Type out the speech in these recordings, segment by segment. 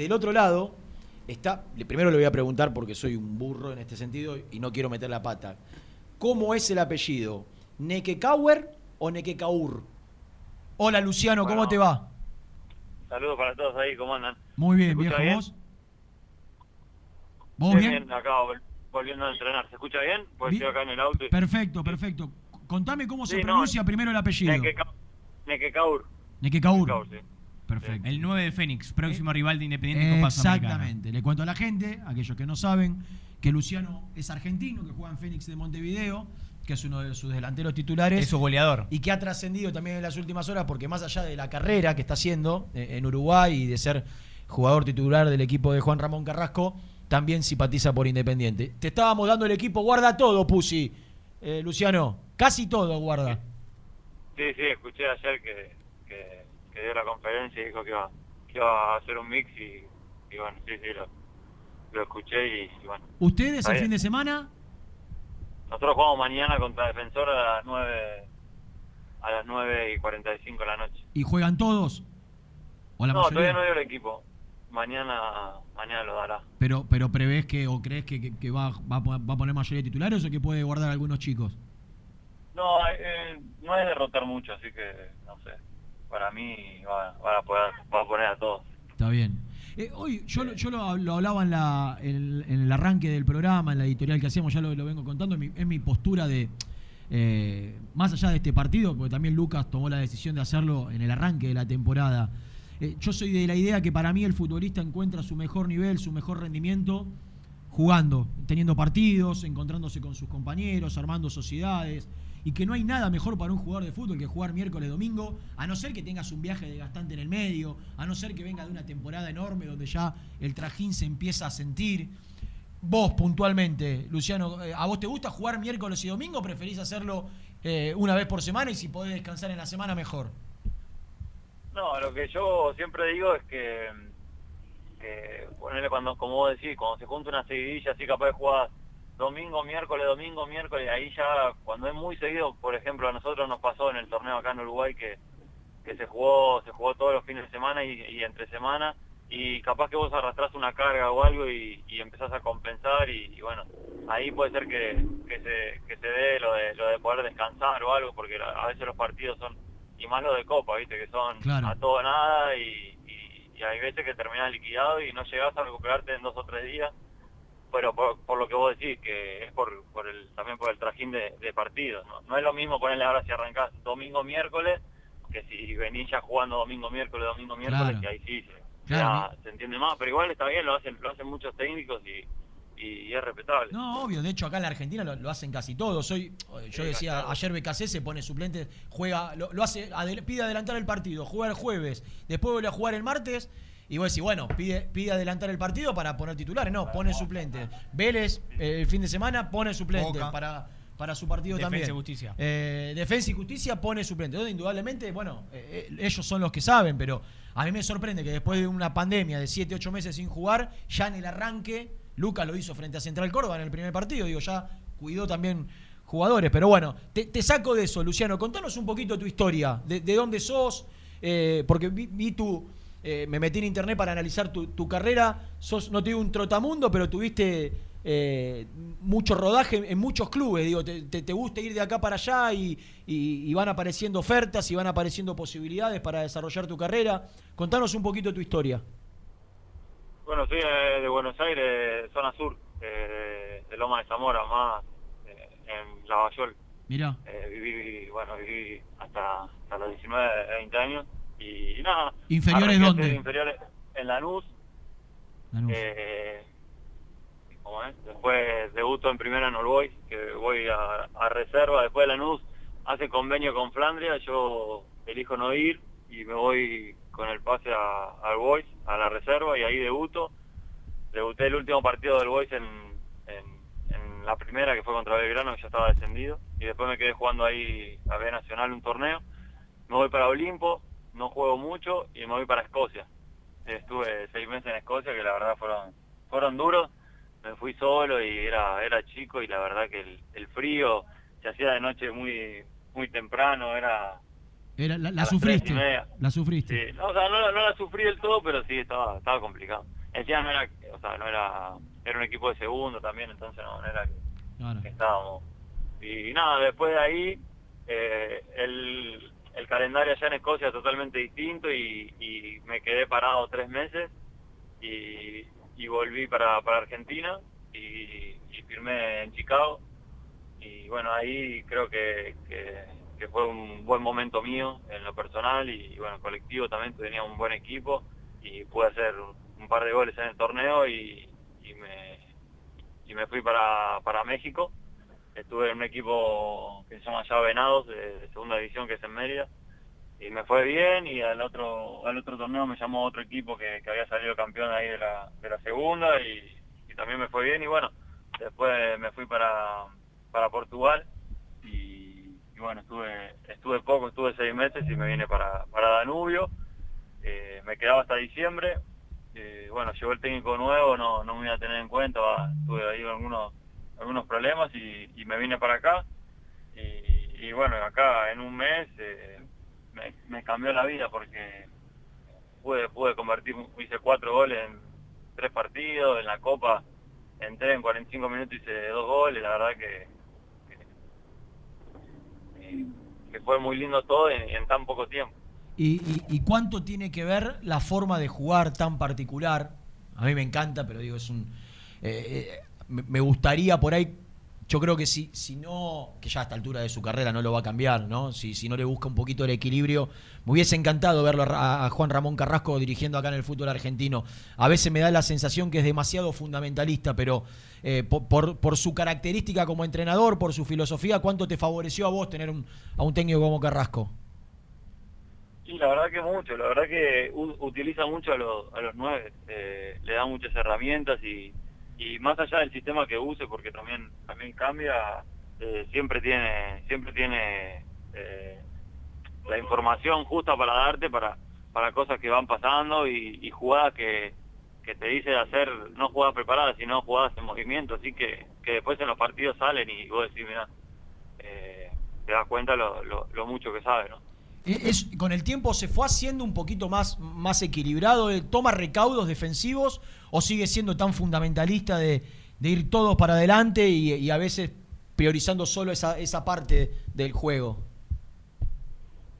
Del otro lado está, primero le voy a preguntar porque soy un burro en este sentido y no quiero meter la pata. ¿Cómo es el apellido? ¿Nekekauer o Nekekaur? Hola Luciano, ¿cómo Bueno. te va? Saludos para todos ahí, ¿cómo andan? Muy bien, ¿Se escucha viejo, bien? ¿vos? ¿Vos bien? bien, acá vol- volviendo a entrenar. ¿Se escucha bien? Bien. estoy acá en el auto. y- Perfecto, perfecto. Contame cómo se no, pronuncia primero el apellido. Nekeka- Nekekaur. Nekekaur. Nekekaur, sí. Perfecto. El 9 de Fénix, próximo rival de Independiente en Copa. Exactamente. Le cuento a la gente, aquellos que no saben, que Luciano es argentino, que juega en Fénix de Montevideo, que es uno de sus delanteros titulares. Es su goleador. y que ha trascendido también en las últimas horas porque más allá de la carrera que está haciendo eh, en Uruguay y de ser jugador titular del equipo de Juan Ramón Carrasco, también simpatiza por Independiente. Te estábamos dando el equipo, guarda todo, Pusi. Eh, Luciano, casi todo guarda. Sí, sí, escuché ayer que, que, dio la conferencia y dijo que iba, que iba a hacer un mix y, y bueno, sí, sí, lo, lo escuché y, y bueno. ¿Ustedes el bien. fin de semana? Nosotros jugamos mañana contra Defensor a las 9, a las 9 y 45 de la noche. ¿Y juegan todos? ¿O la no, mayoría? todavía no dio el equipo. Mañana, mañana lo dará. Pero, pero prevés que o crees que, que- que va, va, va a poner mayoría de titulares o que puede guardar algunos chicos? No, eh, no es derrotar mucho, así que no sé. Para mí va, va a, poder, va a poner a todos. Está bien. Eh, hoy yo, yo lo, hablaba en, la, en, el arranque del programa, en la editorial que hacíamos, ya lo, lo vengo contando, es mi, es mi postura de, eh, más allá de este partido, porque también Lucas tomó la decisión de hacerlo en el arranque de la temporada. Eh, yo soy de la idea que para mí el futbolista encuentra su mejor nivel, su mejor rendimiento jugando, teniendo partidos, encontrándose con sus compañeros, armando sociedades, y que no hay nada mejor para un jugador de fútbol que jugar miércoles, domingo, a no ser que tengas un viaje desgastante en el medio, a no ser que venga de una temporada enorme donde ya el trajín se empieza a sentir. Vos puntualmente, Luciano, eh, ¿a vos te gusta jugar miércoles y domingo o preferís hacerlo eh, una vez por semana y si podés descansar en la semana mejor? No, lo que yo siempre digo es que, que cuando, como vos decís, cuando se junta una seguidilla así capaz de jugar domingo, miércoles, domingo, miércoles, ahí ya cuando es muy seguido, por ejemplo, a nosotros nos pasó en el torneo acá en Uruguay que, que se jugó se jugó todos los fines de semana y, y entre semana y capaz que vos arrastrás una carga o algo y, y empezás a compensar y, y bueno, ahí puede ser que, que, se, que se dé lo de, lo de poder descansar o algo, porque a veces los partidos son, y más los de Copa, viste, que son Claro. a todo nada y, y- y hay veces que terminás liquidado y no llegás a recuperarte en dos o tres días, pero por, por lo que vos decís, que es por, por el, también por el trajín de, de partidos, ¿no? No es lo mismo ponerle ahora si arrancás domingo, miércoles, que si venís ya jugando domingo, miércoles, domingo, miércoles, Claro. que ahí sí se, Claro. ya se entiende más, pero igual está bien, lo hacen, lo hacen muchos técnicos y, y es respetable. No, obvio. De hecho, acá en la Argentina lo, lo hacen casi todos. Hoy, yo decía, ayer BKC se pone suplente, juega, lo, lo hace, adel- pide adelantar el partido, juega el jueves, después vuelve a jugar el martes. Y vos decís, bueno, pide, pide adelantar el partido para poner titulares. No, pone suplentes. Vélez, eh, el fin de semana, pone suplentes Boca. para, para su partido Defensa también. y Justicia. Eh, Defensa y Justicia pone suplentes. Entonces, indudablemente, bueno, eh, eh, ellos son los que saben, pero a mí me sorprende que después de una pandemia de 7, 8 meses sin jugar, ya en el arranque, Lucas lo hizo frente a Central Córdoba en el primer partido, digo, ya cuidó también jugadores. Pero bueno, te, te saco de eso, Luciano. Contanos un poquito tu historia, de, de dónde sos, eh, porque vi, vi tu. Eh, me metí en internet para analizar tu, tu carrera. Sos, no te digo un trotamundo, pero tuviste eh, mucho rodaje en muchos clubes. Digo, te, te- te gusta ir de acá para allá y, y- y van apareciendo ofertas y van apareciendo posibilidades para desarrollar tu carrera. Contanos un poquito tu historia. Bueno, soy de, de Buenos Aires, zona sur, eh, de Loma de Zamora, más eh, en Lavallol. Mirá. Eh, viví, bueno, viví hasta, hasta los 19, 20 años y nada. ¿Inferiores dónde? Inferiores en Lanús. Lanús. Eh, ¿cómo es? Después debuto en primera en All Boys, que voy a, a reserva. Después de Lanús hace convenio con Flandria, yo elijo no ir y me voy con el pase a, a All Boys, a la reserva, y ahí debuto. Debuté el último partido del Boys en, en, en la primera, que fue contra Belgrano, que ya estaba descendido. Y después me quedé jugando ahí a B Nacional un torneo. Me voy para Olimpo, no juego mucho, y me voy para Escocia. Estuve seis meses en Escocia, que la verdad fueron fueron duros. Me fui solo y era era chico y la verdad que el, el frío se hacía de noche muy muy temprano, era Era, la, sufriste. La sufriste. Sí, o sea, no, la sufrí del todo, pero sí estaba, estaba complicado. Encima no era, o sea, no era, era un equipo de segundo también, entonces no, era que, estábamos. Y nada, después de ahí, eh, el, el calendario allá en Escocia es totalmente distinto y, me quedé parado tres meses y, volví para, Argentina y, firmé en Chicago. Y bueno, ahí creo que, fue un buen momento mío en lo personal y, bueno, colectivo también tenía un buen equipo y pude hacer un, par de goles en el torneo y, me, y me fui para México estuve en un equipo que se llama Ya Venados, de, segunda división, que es en Mérida, y me fue bien, y al otro al otro torneo me llamó otro equipo que, había salido campeón ahí de la, de la segunda, y, también me fue bien, y bueno, después me fui para, para Portugal, y, bueno, estuve estuve poco, estuve seis meses, y me vine para, para Danubio, eh, me quedaba hasta diciembre, eh, bueno, llegó el técnico nuevo, no, no me iba a tener en cuenta, tuve ahí algunos algunos problemas y, me vine para acá. Y, bueno, acá en un mes eh, me, cambió la vida porque pude, pude convertir, hice cuatro goles en tres partidos, en la Copa entré en 45 minutos y hice dos goles, la verdad que, que, fue muy lindo todo en, tan poco tiempo. ¿Y, cuánto tiene que ver la forma de jugar tan particular? A mí me encanta, pero digo, es un... Eh, eh, me gustaría por ahí, yo creo que si, si no, que ya a esta altura de su carrera no lo va a cambiar, ¿no? Si, si no le busca un poquito el equilibrio, me hubiese encantado verlo a, Juan Ramón Carrasco dirigiendo acá en el fútbol argentino. A veces me da la sensación que es demasiado fundamentalista, pero eh, por, por, su característica como entrenador, por su filosofía, ¿cuánto te favoreció a vos tener un, a un técnico como Carrasco? Sí, la verdad que mucho, la verdad que utiliza mucho a los, a los nueve, eh, le da muchas herramientas y y más allá del sistema que use, porque también también cambia, eh, siempre tiene siempre tiene eh, la información justa para darte para para cosas que van pasando y, jugadas que, que te dice hacer, no jugadas preparadas, sino jugadas en movimiento, así que, que después en los partidos salen y vos decís, mira, eh, te das cuenta lo, lo, mucho que sabe, ¿no? Es, con el tiempo se fue haciendo un poquito más, más equilibrado, toma recaudos defensivos o sigue siendo tan fundamentalista de, ir todos para adelante y, a veces priorizando solo esa, esa parte del juego?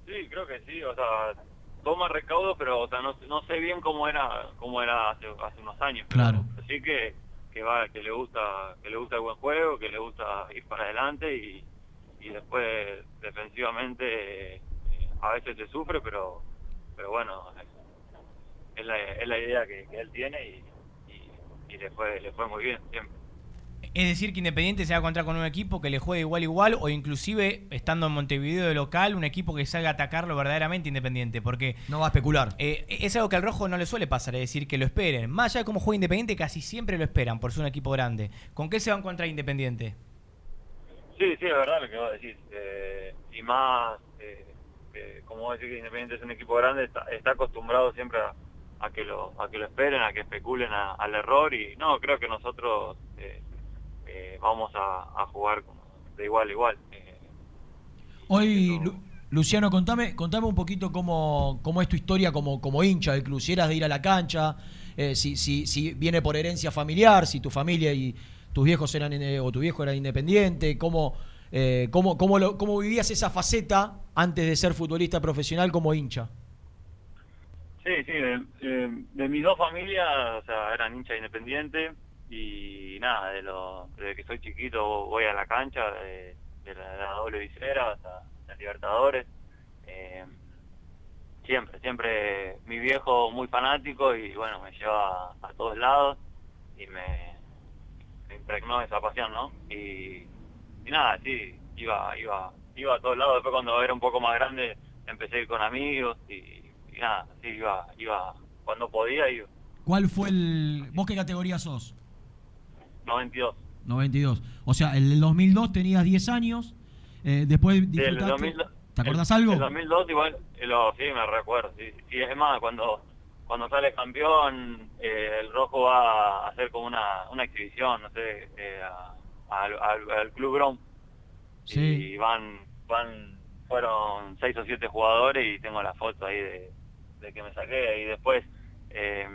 Sí, creo que sí, o sea, toma recaudo, pero o sea, no, no sé bien cómo era cómo era hace, hace unos años. Claro. Así que que va que le gusta que le gusta el buen juego, que le gusta ir para adelante y, y después defensivamente eh, a veces se sufre, pero pero bueno, es la, es la idea que, que él tiene y, y le fue, le fue muy bien siempre. Es decir, que Independiente se va a encontrar con un equipo que le juegue igual igual o inclusive estando en Montevideo de local, un equipo que salga a atacarlo verdaderamente Independiente, porque... No va a especular. Eh, es algo que al rojo no le suele pasar, es decir, que lo esperen. Más allá de cómo juega Independiente, casi siempre lo esperan por ser un equipo grande. ¿Con qué se va a encontrar Independiente? Sí, sí, es verdad lo que vos decís. Eh, y más, eh, como vos decís que Independiente es un equipo grande, está acostumbrado siempre a a que lo a que lo esperen, a que especulen al error y no, creo que nosotros eh, eh, vamos a, jugar de igual a igual. Eh, Hoy, Luciano, contame, contame un poquito cómo, cómo es tu historia como, como hincha del club, si eras de ir a la cancha, si, si, si viene por herencia familiar, si tu familia y tus viejos eran o tu viejo era independiente, cómo, cómo, cómo, lo, cómo vivías esa faceta antes de ser futbolista profesional como hincha. Sí, sí, de, mis dos familias, o sea, eran hinchas independientes y nada, de lo, desde que soy chiquito voy a la cancha, de, la, doble visera hasta la Libertadores. Eh, siempre, siempre mi viejo muy fanático y bueno, me lleva a, todos lados y me, impregnó esa pasión, ¿no? Y, y, nada, sí, iba, iba, iba a todos lados, después cuando era un poco más grande empecé a ir con amigos y y nada, sí, iba, iba, cuando podía iba. ¿Cuál fue el... ¿Vos qué categoría sos? 92. 92. O sea, en el 2002 tenías 10 años, eh, después disfrutaste... ¿Te acordás algo? En el 2002 igual, eh, lo, sí, me recuerdo, sí. Y es más, cuando cuando sale campeón, eh, el rojo va a hacer como una, una exhibición, no sé, al, al, Club Grom. Sí. Y van, van fueron seis o siete jugadores y tengo la foto ahí de, de que me saqué. Y después eh,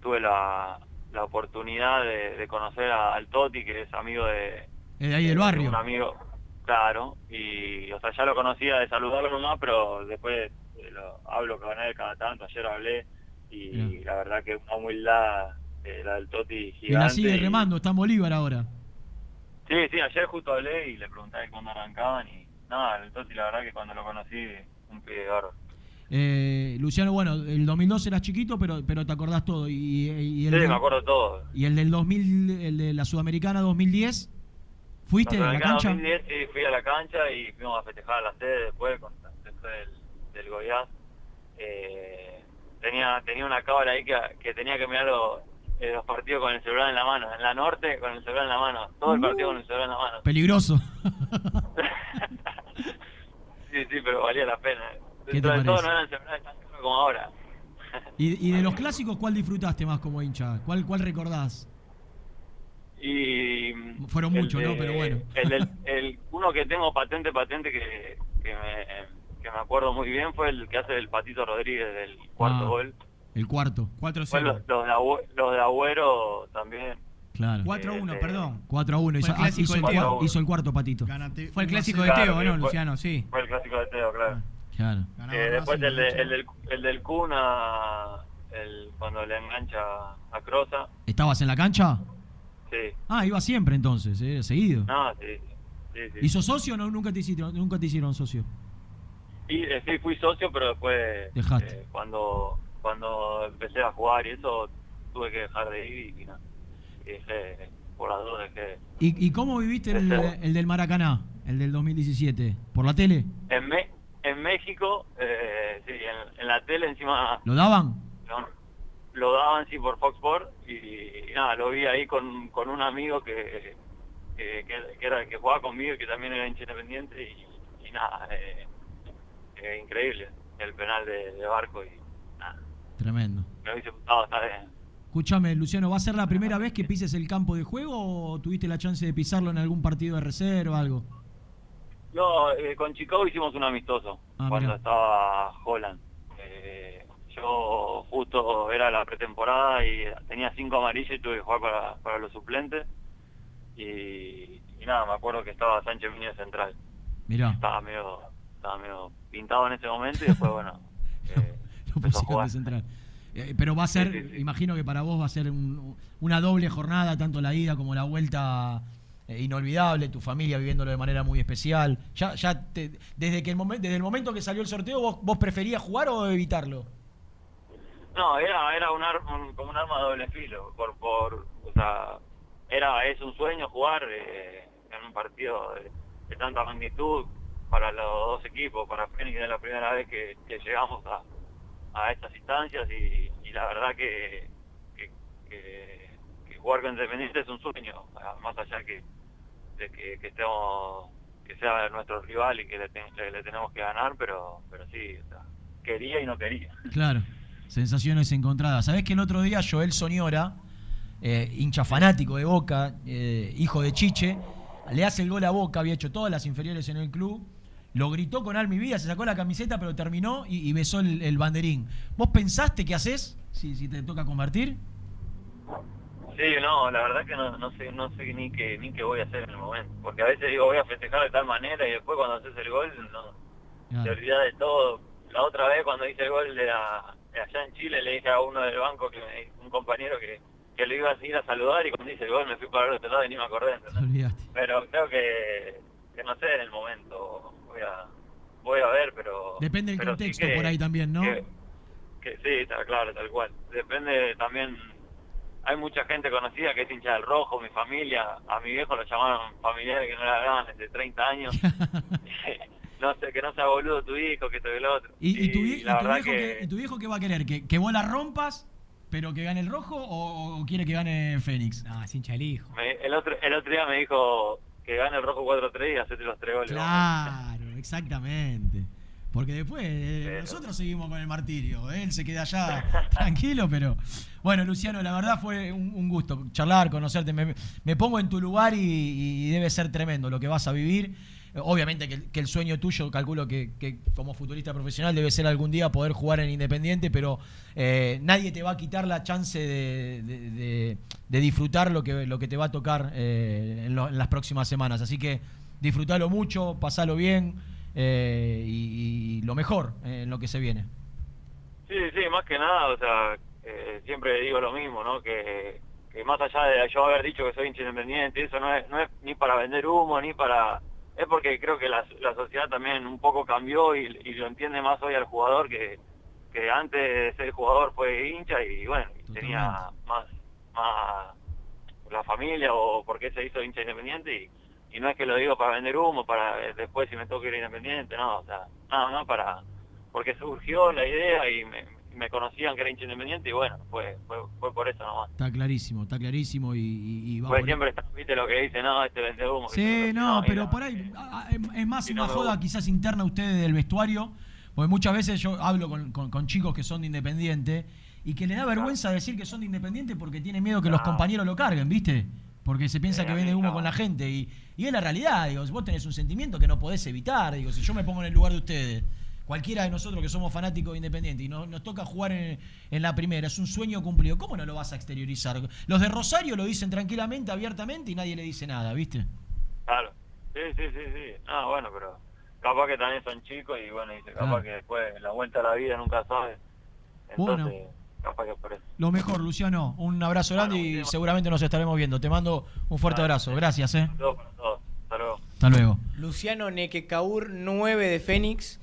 tuve la, la oportunidad de, de conocer a- al Toti, que es amigo de, de ahí del de barrio. Un amigo, claro, y o sea, ya lo conocía de saludarlo nomás, pero después eh, lo, hablo con él cada tanto, ayer hablé y la verdad que una humildad eh, la del Toti gigante. Y la sigue remando, está en Bolívar ahora. Sí, sí, ayer justo hablé y le pregunté cuándo arrancaban y nada, Toti la verdad que cuando lo conocí, un pibe de oro. Eh, Luciano, bueno, el 2002 eras chiquito, pero, pero te acordás todo. Y, y el Sí, del- me acuerdo todo. Y el del 2000, el de la Sudamericana 2010, ¿fuiste a la cancha? 2010 sí, fui a la cancha y fuimos a festejar a la sede después, con- después del, del Goiás. Eh, tenía, tenía una cámara ahí que, que tenía que mirar los, eh, los partidos con el celular en la mano. En la norte con el celular en la mano. Todo el partido con el celular en la mano. Peligroso. sí, sí, pero valía la pena. ¿Qué te Dentro de todo no eran celulares tan caros como ahora. y, y de los clásicos, ¿cuál disfrutaste más como hincha? ¿Cuál, cuál recordás? Y Fueron muchos, ¿no? Pero bueno. El- uno que tengo patente, patente que, que, me, que me acuerdo muy bien fue el que hace el Patito Rodríguez del cuarto Ah, gol. El cuarto, Fue 4-0. los, los de Agüero también. claro. 4-1, Eh, perdón. 4 a 1. Hizo, ah, hizo, el, hizo el cuarto patito. Ganate Fue el 1 a clásico de 0. Claro, Teo, que ¿no, fue- Luciano? Sí. Fue el clásico de Teo, claro. Claro. Eh, después el, de- 1 a el, del, el del Kun a- el, cuando le engancha a Croza. ¿Estabas en la cancha? Sí. Ah, iba siempre entonces, eh, seguido. No, sí. sí, sí. ¿Y sos socio o no? Nunca te hicieron, nunca te hicieron socio. Y eh, sí, fui socio, pero después Dejaste. eh, cuando cuando empecé a jugar y eso tuve que dejar de ir y, nada. Y dejé, por las dos dejé. ¿Y, y cómo viviste el, del Maracaná, el del 2017? ¿Por la tele? En, Me- en México, eh, sí, en, en la tele encima ¿Lo daban? lo, lo daban sí por Fox Sports y, nada, lo vi ahí con, con un amigo que, que, que- era el que jugaba conmigo y que también era hincha independiente y, y nada, eh, eh, increíble el penal de, de Barco y Tremendo. gustado estar en, Escúchame, Luciano, ¿va a ser la primera vez que pises el campo de juego o tuviste la chance de pisarlo en algún partido de reserva o algo? No, eh, con Chicago hicimos un amistoso Ah, cuando mirá. estaba Holland. Eh, yo justo era la pretemporada y tenía cinco amarillas y tuve que jugar para, para los suplentes. Y, y nada, me acuerdo que estaba Sánchez Miñez central. Mirá, Estaba medio, estaba medio pintado en ese momento y después, bueno, eh, de central. Eh, pero va a ser, Sí, sí, sí. imagino que para vos va a ser un- una doble jornada, tanto la ida como la vuelta eh, inolvidable, tu familia viviéndolo de manera muy especial. Ya, ya te- desde que el momento, desde el momento que salió el sorteo, vos, vos preferías jugar o evitarlo. No, era, era un, ar- un- como un arma de doble filo, por, por, o sea, era, es un sueño jugar eh, en un partido de, de tanta magnitud para los dos equipos, para Fénix es la primera vez que, que llegamos a, a estas instancias y, y la verdad que, que, que- que jugar con Independiente es un sueño, más allá que, de que, estemos que sea nuestro rival y que le, ten- le- le tenemos que ganar, pero pero sí, quería y no quería. Claro, sensaciones encontradas. Sabés que el otro día Joel Soñora, eh, hincha fanático de Boca, eh, hijo de Chiche, le hace el gol a Boca, había hecho todas las inferiores en el club, lo gritó con alma y vida, se sacó la camiseta, pero terminó y, y besó el, el banderín. ¿Vos pensaste qué haces si, si te toca convertir? Sí, no, la verdad que no, no sé no sé ni qué ni qué voy a hacer en el momento, porque a veces digo voy a festejar de tal manera y después cuando haces el gol no te olvidas de todo. La otra vez cuando hice el gol de, la- de allá en Chile le dije a uno del banco que me- un compañero que, que lo iba a ir a saludar y cuando hice el gol me fui para el otro lado y ni me acordé. Olvidaste. Pero creo que, que no sé en el momento voy a voy a ver, pero Depende del pero sí contexto que- por ahí también, ¿no? que- que sí, está claro, tal cual. Depende también, hay mucha gente conocida que es hincha del rojo, mi familia, a mi viejo lo llamaron familiares que no le hablaban desde 30 años. no sé, que no sea boludo tu hijo, que esto y lo otro. ¿Y, y tu, vie- y la tu verdad viejo que, y tu viejo qué va a querer? ¿Que, que vos la rompas, pero que gane el rojo o, o quiere que gane Fénix? No, es hincha del hijo. me- el, otro, el otro día me dijo que gane el rojo 4-3 y hacete los tres goles. Claro, exactamente. Porque después eh, Pero- nosotros seguimos con el martirio. ¿eh? Él se queda allá tranquilo, pero. Bueno, Luciano, la verdad fue un, un gusto charlar, conocerte. Me, me pongo en tu lugar y, y debe ser tremendo lo que vas a vivir. Obviamente que, que el sueño tuyo, calculo que, que como futbolista profesional debe ser algún día poder jugar en Independiente, pero eh, nadie te va a quitar la chance de, de- de- de disfrutar lo que, lo que te va a tocar eh, en, lo- en las próximas semanas. Así que disfrutalo mucho, pasalo bien eh, y, y lo mejor eh, en lo que se viene. Sí, sí, más que nada, o sea, eh, siempre digo lo mismo, ¿no? Que, que más allá de yo haber dicho que soy hincha independiente, eso no es, no es ni para vender humo, ni para... Es porque creo que la, la sociedad también un poco cambió y, y lo entiende más hoy al jugador que, que antes de ser jugador fue hincha y bueno, y tenía más, más la familia o porque se hizo hincha independiente y, y no es que lo digo para vender humo, para eh, después si me toca ir independiente, no, o sea, no, no, para porque surgió la idea y me, me conocían que era hincha independiente y bueno, fue, fue, fue por eso nomás. Está clarísimo, está clarísimo y, y- y va Pues por- siempre está, viste lo que dice, no, este vende humo. Sí, no, pero por ahí ah, ah, es más una no joda quizás interna ustedes del vestuario, porque muchas veces yo hablo con, con- con chicos que son de Independiente y que les da vergüenza decir que son de Independiente porque tienen miedo que los compañeros lo carguen, ¿viste? Porque se piensa que vende humo con la gente y, y es la realidad, digo, vos tenés un sentimiento que no podés evitar, digo, si yo me pongo en el lugar de ustedes, cualquiera de nosotros que somos fanáticos de Independiente y nos, nos toca jugar en, en la primera, es un sueño cumplido, ¿cómo no lo vas a exteriorizar? Los de Rosario lo dicen tranquilamente, abiertamente y nadie le dice nada, ¿viste? Claro, sí, sí, sí, sí. Ah, bueno, pero capaz que también son chicos y bueno, dice, capaz Claro. que después la vuelta a la vida nunca sabe. Entonces, Bueno. Capaz que por eso. Lo mejor, Luciano. Un abrazo grande Bueno, y tema. seguramente nos estaremos viendo. Te mando un fuerte abrazo. Gracias, eh. Saludos para todos. Hasta luego. Hasta luego. Luciano Nequecaur, 9 de Fénix.